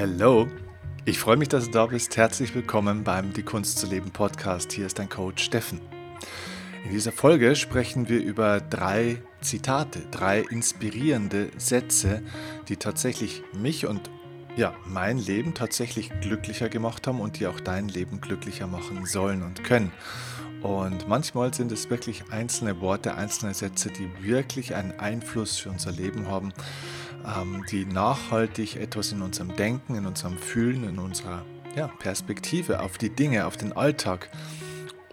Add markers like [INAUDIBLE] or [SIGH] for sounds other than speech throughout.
Hello, ich freue mich, dass du da bist. Herzlich willkommen beim Die Kunst zu leben Podcast. Hier ist dein Coach Steffen. In dieser Folge sprechen wir über drei Zitate, drei inspirierende Sätze, die tatsächlich mich und ja, mein Leben tatsächlich glücklicher gemacht haben und die auch dein Leben glücklicher machen sollen und können. Und manchmal sind es wirklich einzelne Worte, einzelne Sätze, die wirklich einen Einfluss für unser Leben haben, die nachhaltig etwas in unserem Denken, in unserem Fühlen, in unserer ja, Perspektive auf die Dinge, auf den Alltag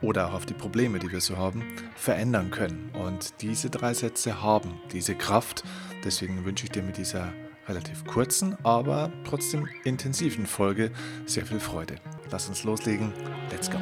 oder auch auf die Probleme, die wir so haben, verändern können. Und diese drei Sätze haben diese Kraft. Deswegen wünsche ich dir mit dieser relativ kurzen, aber trotzdem intensiven Folge sehr viel Freude. Lass uns loslegen. Let's go.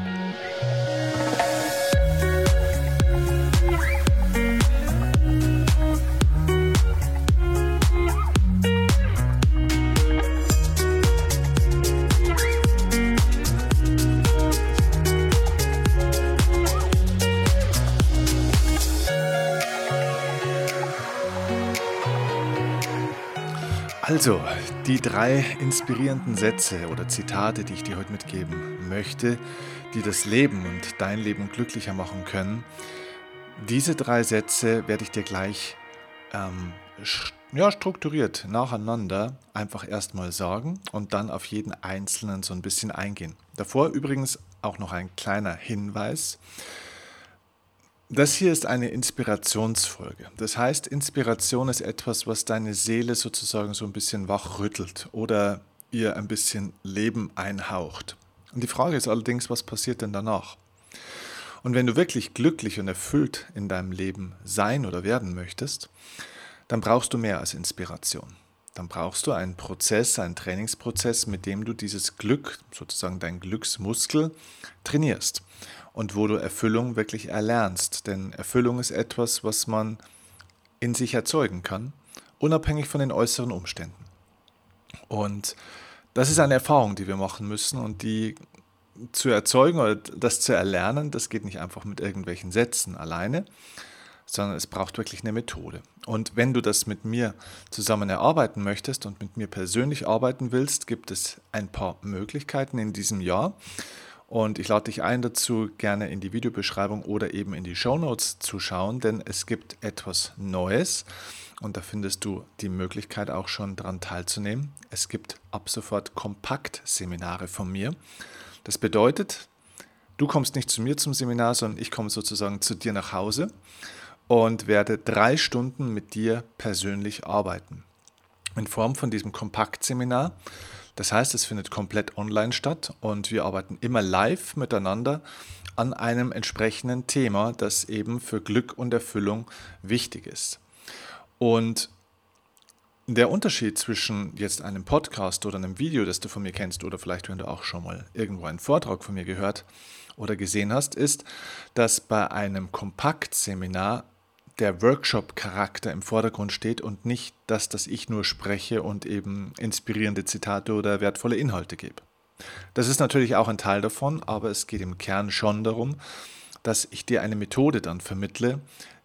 Also, die drei inspirierenden Sätze oder Zitate, die ich dir heute mitgeben möchte, die das Leben und dein Leben glücklicher machen können, diese drei Sätze werde ich dir gleich ähm, ja, strukturiert nacheinander einfach erstmal sagen und dann auf jeden einzelnen so ein bisschen eingehen. Davor übrigens auch noch ein kleiner Hinweis. Das hier ist eine Inspirationsfolge. Das heißt, Inspiration ist etwas, was deine Seele sozusagen so ein bisschen wachrüttelt oder ihr ein bisschen Leben einhaucht. Und die Frage ist allerdings, was passiert denn danach? Und wenn du wirklich glücklich und erfüllt in deinem Leben sein oder werden möchtest, dann brauchst du mehr als Inspiration. Dann brauchst du einen Prozess, einen Trainingsprozess, mit dem du dieses Glück, sozusagen dein Glücksmuskel, trainierst und wo du Erfüllung wirklich erlernst. Denn Erfüllung ist etwas, was man in sich erzeugen kann, unabhängig von den äußeren Umständen. Und das ist eine Erfahrung, die wir machen müssen und die zu erzeugen oder das zu erlernen, das geht nicht einfach mit irgendwelchen Sätzen alleine, sondern es braucht wirklich eine Methode. Und wenn du das mit mir zusammen erarbeiten möchtest und mit mir persönlich arbeiten willst, gibt es ein paar Möglichkeiten in diesem Jahr. Und ich lade dich ein dazu, gerne in die Videobeschreibung oder eben in die Show Notes zu schauen, denn es gibt etwas Neues und da findest du die Möglichkeit auch schon daran teilzunehmen. Es gibt ab sofort Kompaktseminare von mir. Das bedeutet, du kommst nicht zu mir zum Seminar, sondern ich komme sozusagen zu dir nach Hause und werde drei Stunden mit dir persönlich arbeiten. In Form von diesem Kompaktseminar das heißt, es findet komplett online statt und wir arbeiten immer live miteinander an einem entsprechenden Thema, das eben für Glück und Erfüllung wichtig ist. Und der Unterschied zwischen jetzt einem Podcast oder einem Video, das du von mir kennst, oder vielleicht, wenn du auch schon mal irgendwo einen Vortrag von mir gehört oder gesehen hast, ist, dass bei einem Kompaktseminar der Workshop-Charakter im Vordergrund steht und nicht das, dass ich nur spreche und eben inspirierende Zitate oder wertvolle Inhalte gebe. Das ist natürlich auch ein Teil davon, aber es geht im Kern schon darum, dass ich dir eine Methode dann vermittle,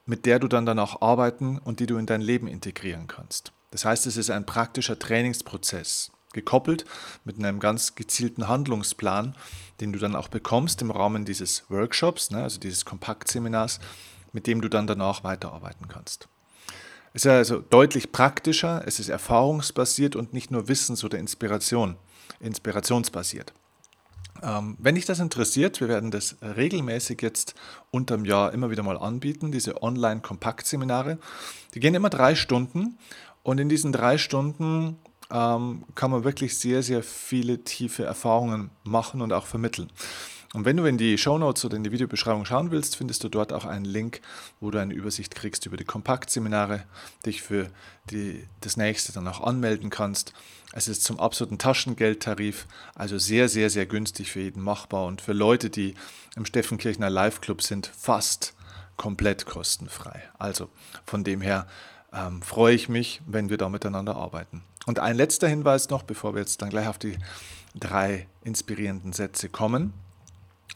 mit der du dann danach arbeiten und die du in dein Leben integrieren kannst. Das heißt, es ist ein praktischer Trainingsprozess, gekoppelt mit einem ganz gezielten Handlungsplan, den du dann auch bekommst im Rahmen dieses Workshops, ne, also dieses Kompaktseminars, mit dem du dann danach weiterarbeiten kannst. Es ist also deutlich praktischer, es ist erfahrungsbasiert und nicht nur wissens- oder Inspiration, inspirationsbasiert. Ähm, wenn dich das interessiert, wir werden das regelmäßig jetzt unterm Jahr immer wieder mal anbieten, diese Online-Kompaktseminare. Die gehen immer drei Stunden und in diesen drei Stunden ähm, kann man wirklich sehr, sehr viele tiefe Erfahrungen machen und auch vermitteln. Und wenn du in die Show Notes oder in die Videobeschreibung schauen willst, findest du dort auch einen Link, wo du eine Übersicht kriegst über die Kompaktseminare, dich für die, das nächste dann auch anmelden kannst. Es ist zum absoluten Taschengeldtarif, also sehr, sehr, sehr günstig für jeden machbar und für Leute, die im Steffenkirchner Live Club sind, fast komplett kostenfrei. Also von dem her ähm, freue ich mich, wenn wir da miteinander arbeiten. Und ein letzter Hinweis noch, bevor wir jetzt dann gleich auf die drei inspirierenden Sätze kommen.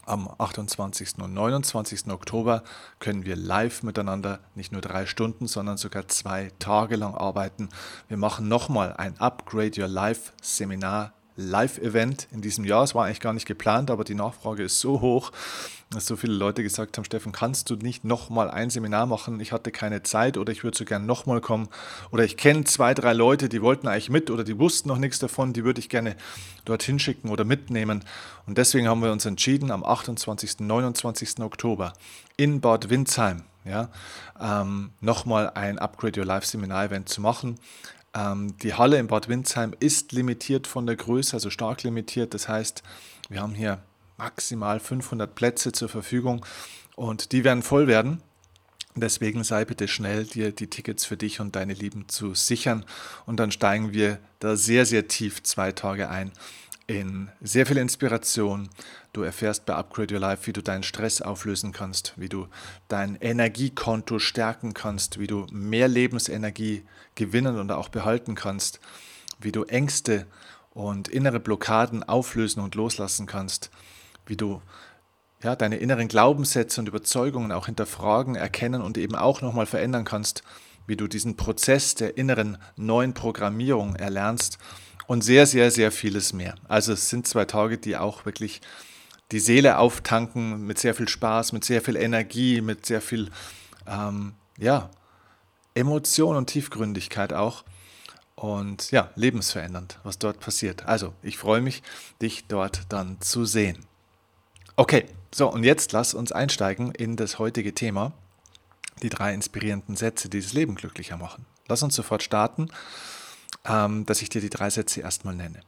Am 28. und 29. Oktober können wir live miteinander nicht nur drei Stunden, sondern sogar zwei Tage lang arbeiten. Wir machen nochmal ein Upgrade Your Life Seminar Live-Event in diesem Jahr. Es war eigentlich gar nicht geplant, aber die Nachfrage ist so hoch, dass so viele Leute gesagt haben, Steffen, kannst du nicht nochmal ein Seminar machen? Ich hatte keine Zeit oder ich würde so gerne nochmal kommen. Oder ich kenne zwei, drei Leute, die wollten eigentlich mit oder die wussten noch nichts davon, die würde ich gerne dorthin schicken oder mitnehmen. Und deswegen haben wir uns entschieden, am 28. 29. Oktober in Bad Windsheim ja, ähm, nochmal ein Upgrade Your Life Seminar-Event zu machen. Ähm, die Halle in Bad Windsheim ist limitiert von der Größe, also stark limitiert. Das heißt, wir haben hier maximal 500 Plätze zur Verfügung und die werden voll werden. Deswegen sei bitte schnell, dir die Tickets für dich und deine Lieben zu sichern. Und dann steigen wir da sehr, sehr tief zwei Tage ein in sehr viel Inspiration. Du erfährst bei Upgrade Your Life, wie du deinen Stress auflösen kannst, wie du dein Energiekonto stärken kannst, wie du mehr Lebensenergie gewinnen und auch behalten kannst, wie du Ängste und innere Blockaden auflösen und loslassen kannst, wie du ja, deine inneren Glaubenssätze und Überzeugungen auch hinterfragen, erkennen und eben auch nochmal verändern kannst, wie du diesen Prozess der inneren neuen Programmierung erlernst und sehr, sehr, sehr vieles mehr. Also es sind zwei Tage, die auch wirklich die Seele auftanken mit sehr viel Spaß, mit sehr viel Energie, mit sehr viel ähm, ja, Emotion und Tiefgründigkeit auch. Und ja, lebensverändernd, was dort passiert. Also, ich freue mich, dich dort dann zu sehen. Okay, so und jetzt lass uns einsteigen in das heutige Thema, die drei inspirierenden Sätze, die das Leben glücklicher machen. Lass uns sofort starten dass ich dir die drei Sätze erstmal nenne.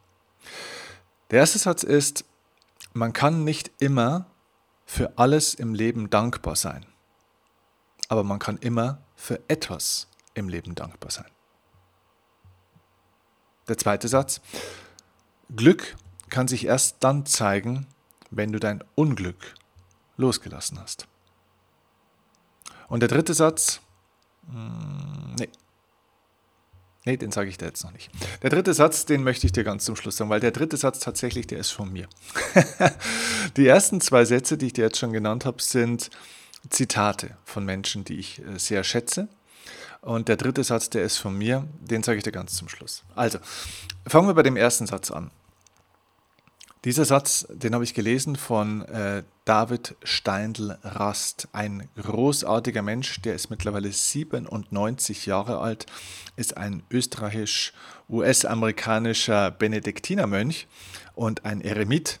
Der erste Satz ist, man kann nicht immer für alles im Leben dankbar sein, aber man kann immer für etwas im Leben dankbar sein. Der zweite Satz, Glück kann sich erst dann zeigen, wenn du dein Unglück losgelassen hast. Und der dritte Satz, hm, nee, Nee, den sage ich dir jetzt noch nicht. Der dritte Satz, den möchte ich dir ganz zum Schluss sagen, weil der dritte Satz tatsächlich, der ist von mir. [LAUGHS] die ersten zwei Sätze, die ich dir jetzt schon genannt habe, sind Zitate von Menschen, die ich äh, sehr schätze. Und der dritte Satz, der ist von mir, den sage ich dir ganz zum Schluss. Also, fangen wir bei dem ersten Satz an. Dieser Satz, den habe ich gelesen von äh, David Steindl-Rast, ein großartiger Mensch, der ist mittlerweile 97 Jahre alt, ist ein österreichisch-US-amerikanischer Benediktinermönch und ein Eremit,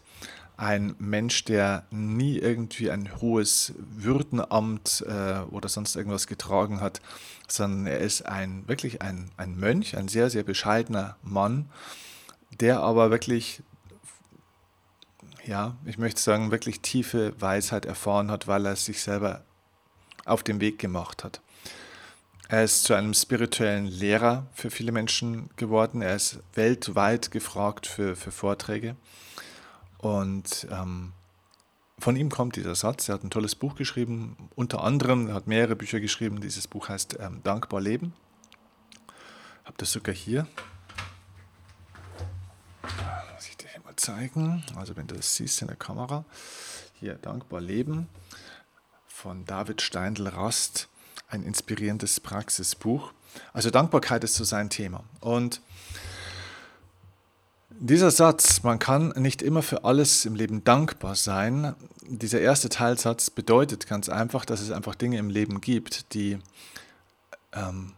ein Mensch, der nie irgendwie ein hohes Würdenamt äh, oder sonst irgendwas getragen hat, sondern er ist ein wirklich ein, ein Mönch, ein sehr, sehr bescheidener Mann, der aber wirklich ja, ich möchte sagen, wirklich tiefe Weisheit erfahren hat, weil er sich selber auf den Weg gemacht hat. Er ist zu einem spirituellen Lehrer für viele Menschen geworden. Er ist weltweit gefragt für, für Vorträge. Und ähm, von ihm kommt dieser Satz. Er hat ein tolles Buch geschrieben, unter anderem, er hat mehrere Bücher geschrieben. Dieses Buch heißt ähm, Dankbar Leben. Ich habe das sogar hier. Zeigen. Also wenn du das siehst in der Kamera. Hier, Dankbar Leben von David Steindl-Rast. Ein inspirierendes Praxisbuch. Also Dankbarkeit ist so sein Thema. Und dieser Satz, man kann nicht immer für alles im Leben dankbar sein, dieser erste Teilsatz bedeutet ganz einfach, dass es einfach Dinge im Leben gibt, die, ähm,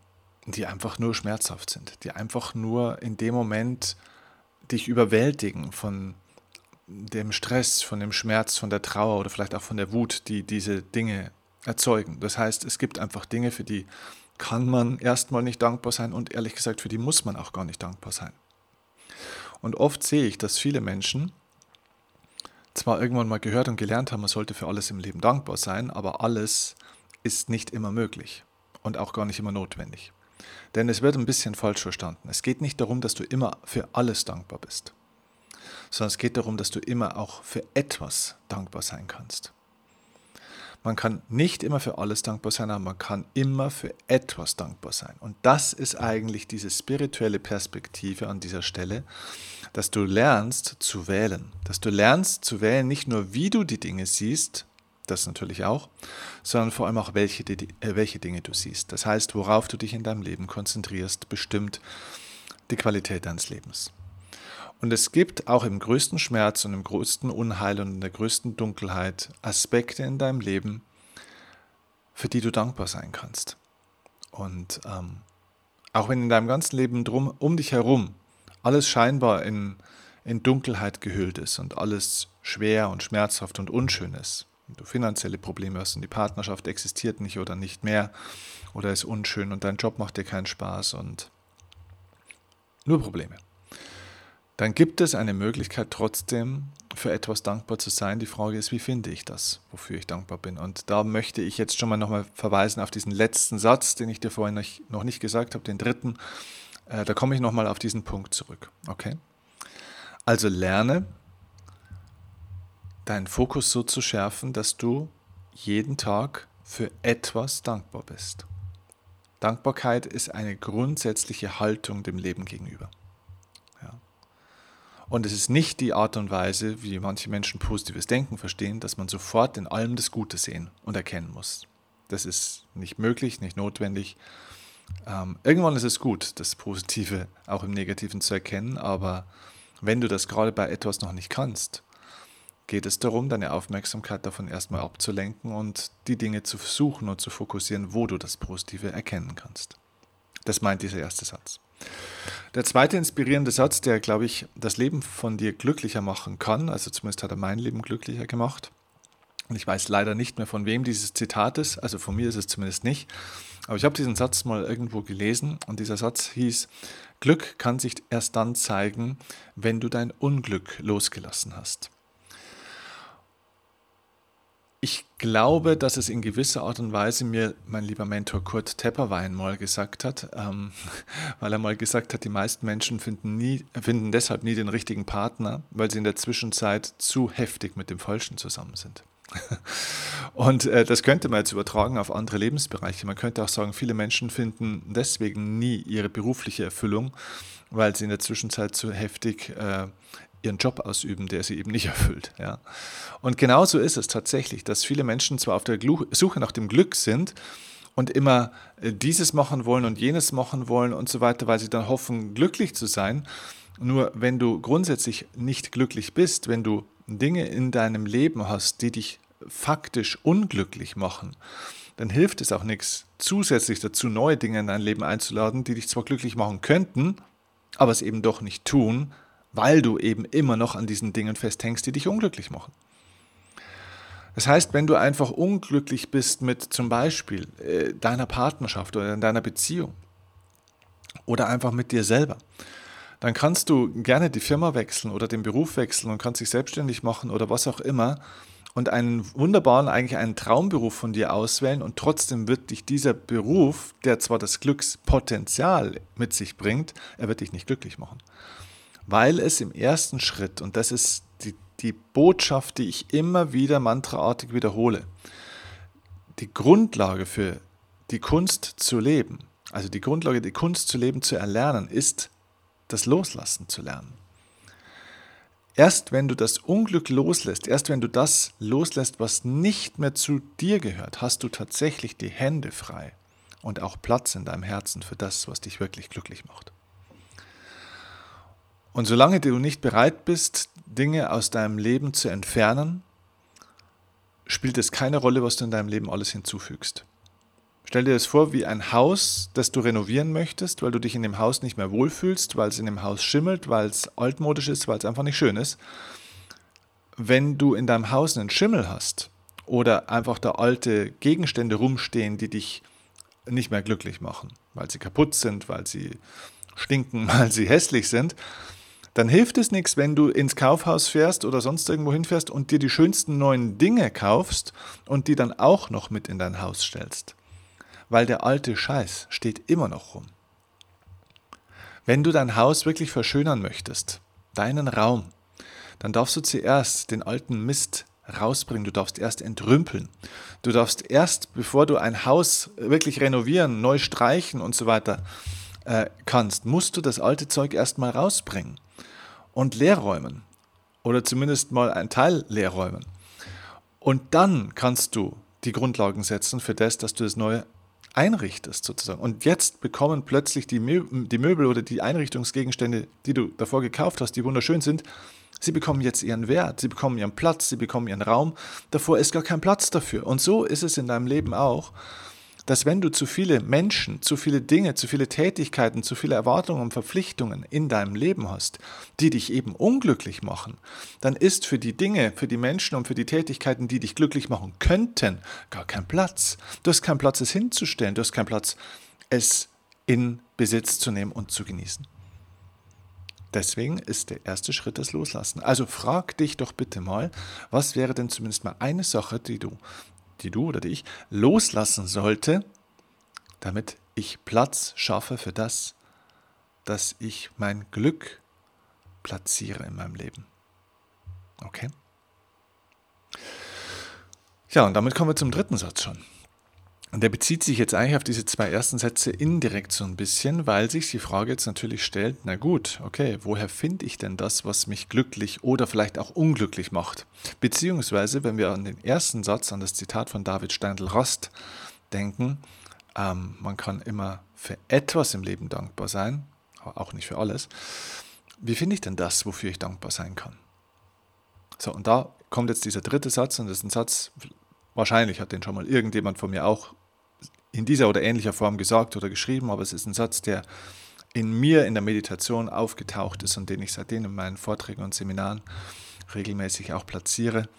die einfach nur schmerzhaft sind, die einfach nur in dem Moment dich überwältigen von dem Stress, von dem Schmerz, von der Trauer oder vielleicht auch von der Wut, die diese Dinge erzeugen. Das heißt, es gibt einfach Dinge, für die kann man erstmal nicht dankbar sein und ehrlich gesagt, für die muss man auch gar nicht dankbar sein. Und oft sehe ich, dass viele Menschen zwar irgendwann mal gehört und gelernt haben, man sollte für alles im Leben dankbar sein, aber alles ist nicht immer möglich und auch gar nicht immer notwendig. Denn es wird ein bisschen falsch verstanden. Es geht nicht darum, dass du immer für alles dankbar bist, sondern es geht darum, dass du immer auch für etwas dankbar sein kannst. Man kann nicht immer für alles dankbar sein, aber man kann immer für etwas dankbar sein. Und das ist eigentlich diese spirituelle Perspektive an dieser Stelle, dass du lernst zu wählen. Dass du lernst zu wählen, nicht nur wie du die Dinge siehst, das natürlich auch, sondern vor allem auch, welche, äh, welche Dinge du siehst. Das heißt, worauf du dich in deinem Leben konzentrierst, bestimmt die Qualität deines Lebens. Und es gibt auch im größten Schmerz und im größten Unheil und in der größten Dunkelheit Aspekte in deinem Leben, für die du dankbar sein kannst. Und ähm, auch wenn in deinem ganzen Leben drum, um dich herum alles scheinbar in, in Dunkelheit gehüllt ist und alles schwer und schmerzhaft und unschön ist, du finanzielle Probleme hast und die Partnerschaft existiert nicht oder nicht mehr oder ist unschön und dein Job macht dir keinen Spaß und nur Probleme. Dann gibt es eine Möglichkeit trotzdem für etwas dankbar zu sein. Die Frage ist, wie finde ich das, wofür ich dankbar bin? Und da möchte ich jetzt schon mal nochmal verweisen auf diesen letzten Satz, den ich dir vorhin noch nicht gesagt habe, den dritten. Äh, da komme ich nochmal auf diesen Punkt zurück. Okay? Also lerne deinen Fokus so zu schärfen, dass du jeden Tag für etwas dankbar bist. Dankbarkeit ist eine grundsätzliche Haltung dem Leben gegenüber. Ja. Und es ist nicht die Art und Weise, wie manche Menschen positives Denken verstehen, dass man sofort in allem das Gute sehen und erkennen muss. Das ist nicht möglich, nicht notwendig. Ähm, irgendwann ist es gut, das Positive auch im Negativen zu erkennen, aber wenn du das gerade bei etwas noch nicht kannst, geht es darum, deine Aufmerksamkeit davon erstmal abzulenken und die Dinge zu suchen und zu fokussieren, wo du das Positive erkennen kannst. Das meint dieser erste Satz. Der zweite inspirierende Satz, der, glaube ich, das Leben von dir glücklicher machen kann, also zumindest hat er mein Leben glücklicher gemacht. Und ich weiß leider nicht mehr, von wem dieses Zitat ist, also von mir ist es zumindest nicht. Aber ich habe diesen Satz mal irgendwo gelesen und dieser Satz hieß, Glück kann sich erst dann zeigen, wenn du dein Unglück losgelassen hast. Ich glaube, dass es in gewisser Art und Weise mir mein lieber Mentor Kurt Tepperwein mal gesagt hat, ähm, [LAUGHS] weil er mal gesagt hat, die meisten Menschen finden, nie, finden deshalb nie den richtigen Partner, weil sie in der Zwischenzeit zu heftig mit dem Falschen zusammen sind. [LAUGHS] Und äh, das könnte man jetzt übertragen auf andere Lebensbereiche. Man könnte auch sagen, viele Menschen finden deswegen nie ihre berufliche Erfüllung, weil sie in der Zwischenzeit zu heftig äh, ihren Job ausüben, der sie eben nicht erfüllt. Ja. Und genauso ist es tatsächlich, dass viele Menschen zwar auf der Suche nach dem Glück sind und immer äh, dieses machen wollen und jenes machen wollen und so weiter, weil sie dann hoffen, glücklich zu sein. Nur wenn du grundsätzlich nicht glücklich bist, wenn du Dinge in deinem Leben hast, die dich faktisch unglücklich machen, dann hilft es auch nichts, zusätzlich dazu neue Dinge in dein Leben einzuladen, die dich zwar glücklich machen könnten, aber es eben doch nicht tun, weil du eben immer noch an diesen Dingen festhängst, die dich unglücklich machen. Das heißt, wenn du einfach unglücklich bist mit zum Beispiel äh, deiner Partnerschaft oder in deiner Beziehung oder einfach mit dir selber, dann kannst du gerne die Firma wechseln oder den Beruf wechseln und kannst dich selbstständig machen oder was auch immer und einen wunderbaren, eigentlich einen Traumberuf von dir auswählen und trotzdem wird dich dieser Beruf, der zwar das Glückspotenzial mit sich bringt, er wird dich nicht glücklich machen weil es im ersten Schritt, und das ist die, die Botschaft, die ich immer wieder mantraartig wiederhole, die Grundlage für die Kunst zu leben, also die Grundlage, die Kunst zu leben zu erlernen, ist das Loslassen zu lernen. Erst wenn du das Unglück loslässt, erst wenn du das loslässt, was nicht mehr zu dir gehört, hast du tatsächlich die Hände frei und auch Platz in deinem Herzen für das, was dich wirklich glücklich macht. Und solange du nicht bereit bist, Dinge aus deinem Leben zu entfernen, spielt es keine Rolle, was du in deinem Leben alles hinzufügst. Stell dir das vor wie ein Haus, das du renovieren möchtest, weil du dich in dem Haus nicht mehr wohlfühlst, weil es in dem Haus schimmelt, weil es altmodisch ist, weil es einfach nicht schön ist. Wenn du in deinem Haus einen Schimmel hast oder einfach da alte Gegenstände rumstehen, die dich nicht mehr glücklich machen, weil sie kaputt sind, weil sie stinken, [LAUGHS] weil sie hässlich sind, dann hilft es nichts, wenn du ins Kaufhaus fährst oder sonst irgendwo hinfährst und dir die schönsten neuen Dinge kaufst und die dann auch noch mit in dein Haus stellst. Weil der alte Scheiß steht immer noch rum. Wenn du dein Haus wirklich verschönern möchtest, deinen Raum, dann darfst du zuerst den alten Mist rausbringen, du darfst erst entrümpeln. Du darfst erst, bevor du ein Haus wirklich renovieren, neu streichen und so weiter äh, kannst, musst du das alte Zeug erstmal rausbringen und leerräumen. Oder zumindest mal ein Teil leerräumen. Und dann kannst du die Grundlagen setzen für das, dass du das Neue einrichtest sozusagen. Und jetzt bekommen plötzlich die, Mö die Möbel oder die Einrichtungsgegenstände, die du davor gekauft hast, die wunderschön sind, sie bekommen jetzt ihren Wert, sie bekommen ihren Platz, sie bekommen ihren Raum. Davor ist gar kein Platz dafür. Und so ist es in deinem Leben auch dass wenn du zu viele Menschen, zu viele Dinge, zu viele Tätigkeiten, zu viele Erwartungen und Verpflichtungen in deinem Leben hast, die dich eben unglücklich machen, dann ist für die Dinge, für die Menschen und für die Tätigkeiten, die dich glücklich machen könnten, gar kein Platz. Du hast keinen Platz, es hinzustellen, du hast keinen Platz, es in Besitz zu nehmen und zu genießen. Deswegen ist der erste Schritt das Loslassen. Also frag dich doch bitte mal, was wäre denn zumindest mal eine Sache, die du die du oder die ich loslassen sollte, damit ich Platz schaffe für das, dass ich mein Glück platziere in meinem Leben. Okay? Ja, und damit kommen wir zum dritten Satz schon. Und der bezieht sich jetzt eigentlich auf diese zwei ersten Sätze indirekt so ein bisschen, weil sich die Frage jetzt natürlich stellt, na gut, okay, woher finde ich denn das, was mich glücklich oder vielleicht auch unglücklich macht? Beziehungsweise, wenn wir an den ersten Satz, an das Zitat von David Steindl-Rast denken, ähm, man kann immer für etwas im Leben dankbar sein, auch nicht für alles. Wie finde ich denn das, wofür ich dankbar sein kann? So, und da kommt jetzt dieser dritte Satz und das ist ein Satz, wahrscheinlich hat den schon mal irgendjemand von mir auch in dieser oder ähnlicher Form gesagt oder geschrieben, aber es ist ein Satz, der in mir in der Meditation aufgetaucht ist und den ich seitdem in meinen Vorträgen und Seminaren regelmäßig auch platziere.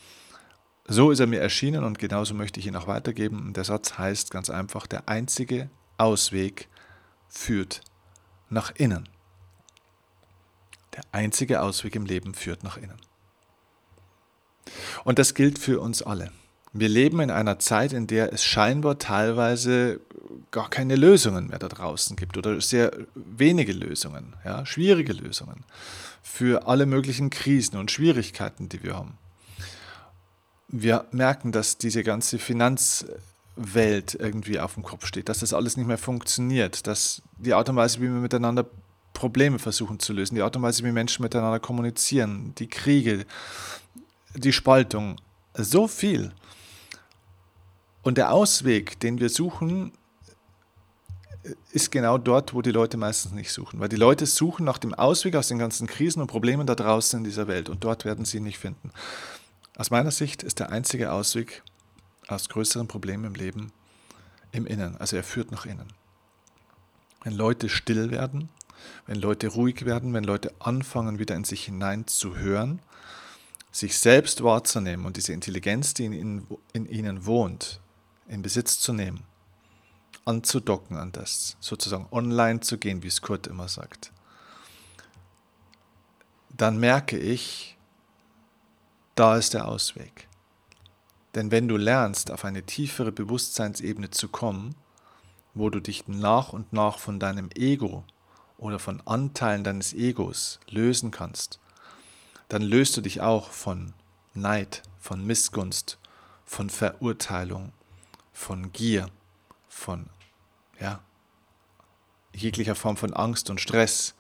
So ist er mir erschienen und genauso möchte ich ihn auch weitergeben. Und der Satz heißt ganz einfach, der einzige Ausweg führt nach innen. Der einzige Ausweg im Leben führt nach innen. Und das gilt für uns alle. Wir leben in einer Zeit, in der es scheinbar teilweise gar keine Lösungen mehr da draußen gibt oder sehr wenige Lösungen, ja, schwierige Lösungen für alle möglichen Krisen und Schwierigkeiten, die wir haben. Wir merken, dass diese ganze Finanzwelt irgendwie auf dem Kopf steht, dass das alles nicht mehr funktioniert, dass die Art und Weise, wie wir miteinander Probleme versuchen zu lösen, die Art und Weise, wie Menschen miteinander kommunizieren, die Kriege, die Spaltung, so viel und der Ausweg, den wir suchen, ist genau dort, wo die Leute meistens nicht suchen. Weil die Leute suchen nach dem Ausweg aus den ganzen Krisen und Problemen da draußen in dieser Welt und dort werden sie ihn nicht finden. Aus meiner Sicht ist der einzige Ausweg aus größeren Problemen im Leben im Innen. Also er führt nach innen. Wenn Leute still werden, wenn Leute ruhig werden, wenn Leute anfangen, wieder in sich hinein zu hören, sich selbst wahrzunehmen und diese Intelligenz, die in ihnen wohnt, in Besitz zu nehmen, anzudocken an das, sozusagen online zu gehen, wie es Kurt immer sagt, dann merke ich, da ist der Ausweg. Denn wenn du lernst, auf eine tiefere Bewusstseinsebene zu kommen, wo du dich nach und nach von deinem Ego oder von Anteilen deines Egos lösen kannst, dann löst du dich auch von Neid, von Missgunst, von Verurteilung, von Gier, von ja, jeglicher Form von Angst und Stress,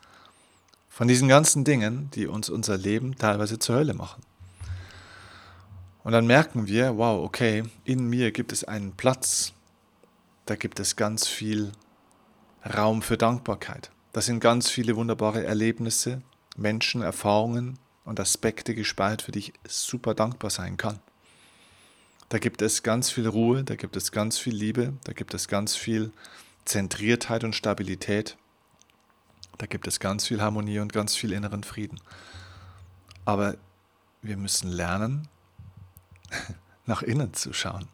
von diesen ganzen Dingen, die uns unser Leben teilweise zur Hölle machen. Und dann merken wir, wow, okay, in mir gibt es einen Platz, da gibt es ganz viel Raum für Dankbarkeit. Da sind ganz viele wunderbare Erlebnisse, Menschen, Erfahrungen und Aspekte gespeichert, für die ich super dankbar sein kann. Da gibt es ganz viel Ruhe, da gibt es ganz viel Liebe, da gibt es ganz viel Zentriertheit und Stabilität. Da gibt es ganz viel Harmonie und ganz viel inneren Frieden. Aber wir müssen lernen, [LAUGHS] nach innen zu schauen.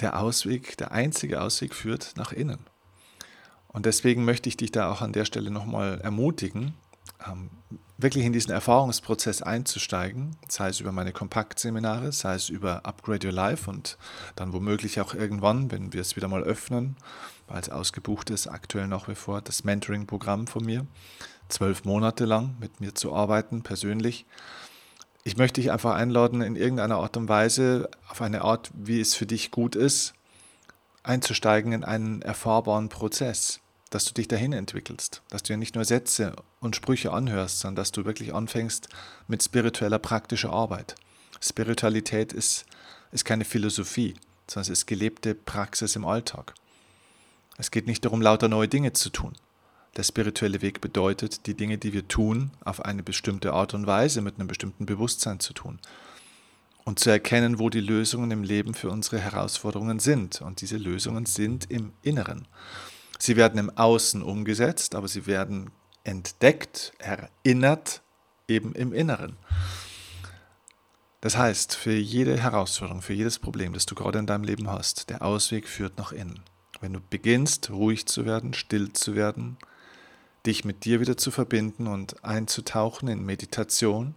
Der Ausweg, der einzige Ausweg führt nach innen. Und deswegen möchte ich dich da auch an der Stelle nochmal ermutigen, wirklich in diesen Erfahrungsprozess einzusteigen, sei es über meine Kompaktseminare, sei es über Upgrade Your Life und dann womöglich auch irgendwann, wenn wir es wieder mal öffnen, weil es ausgebucht ist, aktuell noch wie vor, das Mentoring-Programm von mir, zwölf Monate lang mit mir zu arbeiten, persönlich, ich möchte dich einfach einladen, in irgendeiner Art und Weise, auf eine Art, wie es für dich gut ist, einzusteigen in einen erfahrbaren Prozess, dass du dich dahin entwickelst, dass du ja nicht nur Sätze und Sprüche anhörst, sondern dass du wirklich anfängst mit spiritueller praktischer Arbeit. Spiritualität ist, ist keine Philosophie, sondern es ist gelebte Praxis im Alltag. Es geht nicht darum, lauter neue Dinge zu tun. Der spirituelle Weg bedeutet, die Dinge, die wir tun, auf eine bestimmte Art und Weise mit einem bestimmten Bewusstsein zu tun. Und zu erkennen, wo die Lösungen im Leben für unsere Herausforderungen sind. Und diese Lösungen sind im Inneren. Sie werden im Außen umgesetzt, aber sie werden entdeckt, erinnert, eben im Inneren. Das heißt, für jede Herausforderung, für jedes Problem, das du gerade in deinem Leben hast, der Ausweg führt nach innen. Wenn du beginnst, ruhig zu werden, still zu werden, dich mit dir wieder zu verbinden und einzutauchen in Meditation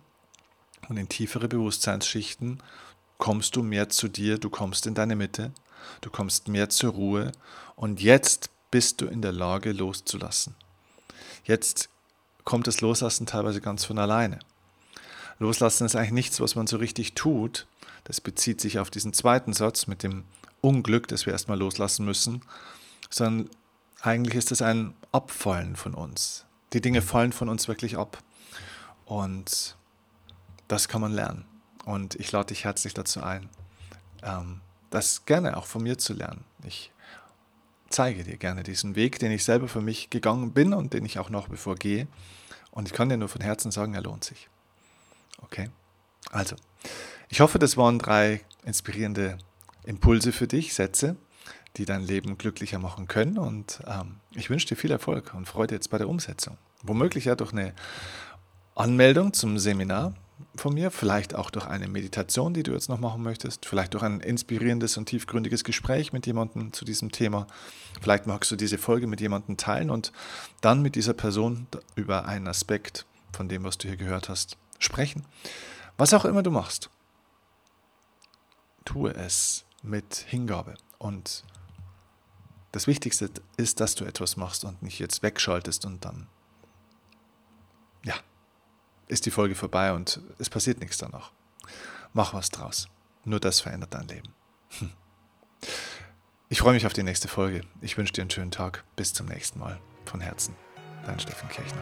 und in tiefere Bewusstseinsschichten, kommst du mehr zu dir, du kommst in deine Mitte, du kommst mehr zur Ruhe und jetzt bist du in der Lage loszulassen. Jetzt kommt das Loslassen teilweise ganz von alleine. Loslassen ist eigentlich nichts, was man so richtig tut. Das bezieht sich auf diesen zweiten Satz mit dem Unglück, das wir erstmal loslassen müssen, sondern eigentlich ist es ein Abfallen von uns. Die Dinge fallen von uns wirklich ab. Und das kann man lernen. Und ich lade dich herzlich dazu ein, ähm, das gerne auch von mir zu lernen. Ich zeige dir gerne diesen Weg, den ich selber für mich gegangen bin und den ich auch noch bevor gehe. Und ich kann dir nur von Herzen sagen, er lohnt sich. Okay? Also, ich hoffe, das waren drei inspirierende Impulse für dich, Sätze, die dein Leben glücklicher machen können. Und ähm, ich wünsche dir viel Erfolg und Freude jetzt bei der Umsetzung. Womöglich ja durch eine Anmeldung zum Seminar von mir, vielleicht auch durch eine Meditation, die du jetzt noch machen möchtest, vielleicht durch ein inspirierendes und tiefgründiges Gespräch mit jemandem zu diesem Thema. Vielleicht magst du diese Folge mit jemandem teilen und dann mit dieser Person über einen Aspekt von dem, was du hier gehört hast, sprechen. Was auch immer du machst, tue es mit Hingabe und das Wichtigste ist, dass du etwas machst und nicht jetzt wegschaltest und dann, ist die Folge vorbei und es passiert nichts danach. Mach was draus. Nur das verändert dein Leben. Hm. Ich freue mich auf die nächste Folge. Ich wünsche dir einen schönen Tag. Bis zum nächsten Mal. Von Herzen. Dein Steffen Kirchner.